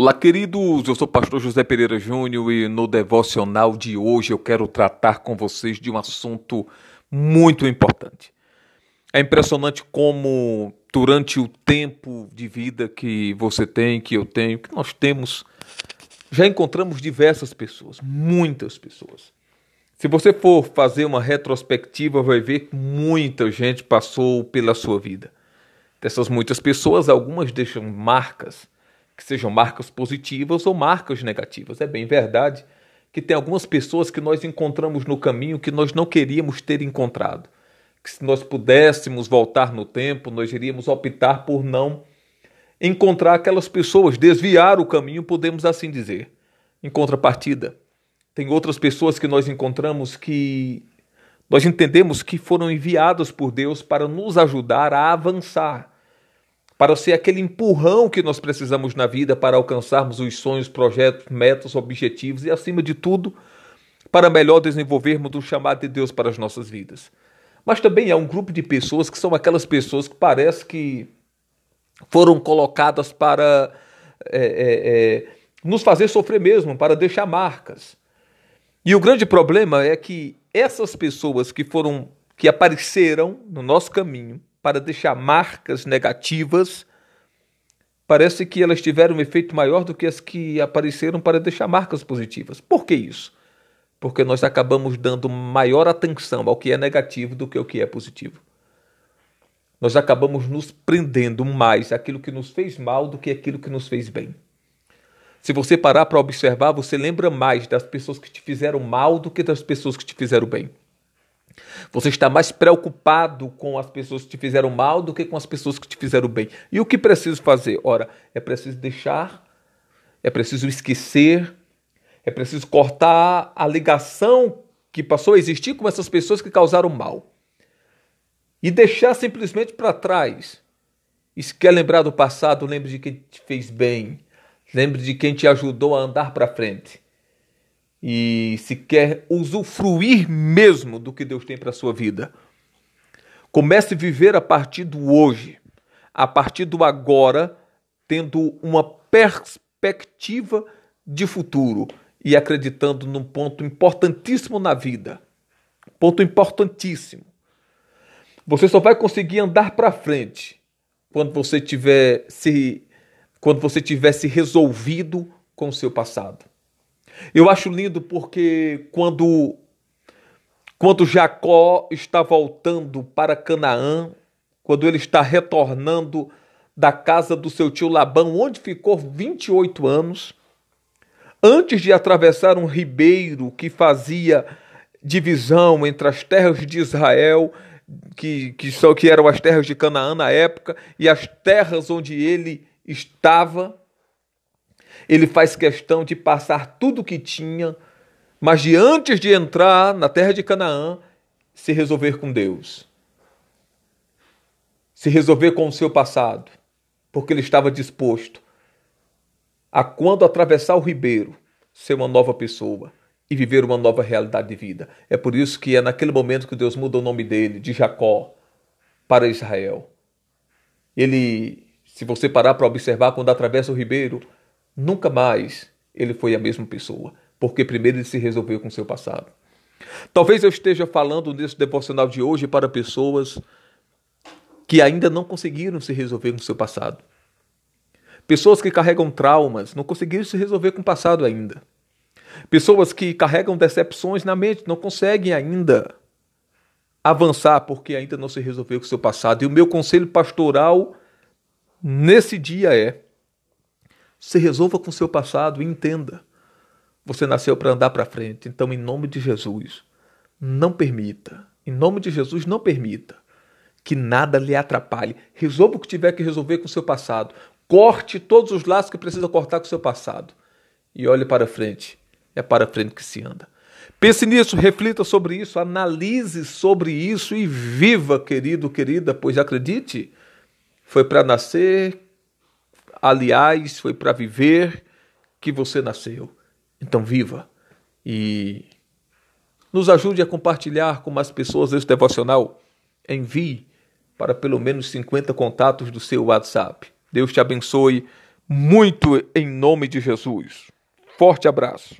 Olá, queridos. Eu sou o pastor José Pereira Júnior e no devocional de hoje eu quero tratar com vocês de um assunto muito importante. É impressionante como durante o tempo de vida que você tem, que eu tenho, que nós temos, já encontramos diversas pessoas, muitas pessoas. Se você for fazer uma retrospectiva, vai ver que muita gente passou pela sua vida. Dessas muitas pessoas, algumas deixam marcas que sejam marcas positivas ou marcas negativas. É bem verdade que tem algumas pessoas que nós encontramos no caminho que nós não queríamos ter encontrado. Que se nós pudéssemos voltar no tempo, nós iríamos optar por não encontrar aquelas pessoas, desviar o caminho, podemos assim dizer. Em contrapartida, tem outras pessoas que nós encontramos que nós entendemos que foram enviadas por Deus para nos ajudar a avançar para ser aquele empurrão que nós precisamos na vida para alcançarmos os sonhos, projetos, metas, objetivos e, acima de tudo, para melhor desenvolvermos o chamado de Deus para as nossas vidas. Mas também há um grupo de pessoas que são aquelas pessoas que parece que foram colocadas para é, é, é, nos fazer sofrer mesmo, para deixar marcas. E o grande problema é que essas pessoas que foram, que apareceram no nosso caminho, para deixar marcas negativas, parece que elas tiveram um efeito maior do que as que apareceram para deixar marcas positivas. Por que isso? Porque nós acabamos dando maior atenção ao que é negativo do que ao que é positivo. Nós acabamos nos prendendo mais àquilo que nos fez mal do que aquilo que nos fez bem. Se você parar para observar, você lembra mais das pessoas que te fizeram mal do que das pessoas que te fizeram bem. Você está mais preocupado com as pessoas que te fizeram mal do que com as pessoas que te fizeram bem. E o que preciso fazer? Ora, é preciso deixar, é preciso esquecer, é preciso cortar a ligação que passou a existir com essas pessoas que causaram mal. E deixar simplesmente para trás. E se quer lembrar do passado, lembre de quem te fez bem. Lembre de quem te ajudou a andar para frente e se quer usufruir mesmo do que Deus tem para a sua vida, comece a viver a partir do hoje, a partir do agora, tendo uma perspectiva de futuro e acreditando num ponto importantíssimo na vida. Ponto importantíssimo. Você só vai conseguir andar para frente quando você tiver se quando você tiver se resolvido com o seu passado. Eu acho lindo porque quando quando Jacó está voltando para Canaã, quando ele está retornando da casa do seu tio Labão, onde ficou 28 anos, antes de atravessar um ribeiro que fazia divisão entre as terras de Israel, que, que, só, que eram as terras de Canaã na época, e as terras onde ele estava, ele faz questão de passar tudo o que tinha, mas de antes de entrar na terra de Canaã, se resolver com Deus. Se resolver com o seu passado, porque ele estava disposto a quando atravessar o ribeiro, ser uma nova pessoa e viver uma nova realidade de vida. É por isso que é naquele momento que Deus muda o nome dele de Jacó para Israel. Ele, se você parar para observar quando atravessa o ribeiro, Nunca mais ele foi a mesma pessoa, porque primeiro ele se resolveu com seu passado. Talvez eu esteja falando nesse devocional de hoje para pessoas que ainda não conseguiram se resolver com seu passado. Pessoas que carregam traumas, não conseguiram se resolver com o passado ainda. Pessoas que carregam decepções na mente, não conseguem ainda avançar porque ainda não se resolveu com seu passado. E o meu conselho pastoral nesse dia é: se resolva com seu passado e entenda. Você nasceu para andar para frente, então, em nome de Jesus, não permita, em nome de Jesus, não permita que nada lhe atrapalhe. Resolva o que tiver que resolver com seu passado. Corte todos os laços que precisa cortar com seu passado. E olhe para frente. É para frente que se anda. Pense nisso, reflita sobre isso, analise sobre isso e viva, querido, querida, pois acredite, foi para nascer Aliás, foi para viver que você nasceu. Então viva e nos ajude a compartilhar com mais pessoas esse devocional. Envie para pelo menos 50 contatos do seu WhatsApp. Deus te abençoe. muito em nome de Jesus. Forte abraço.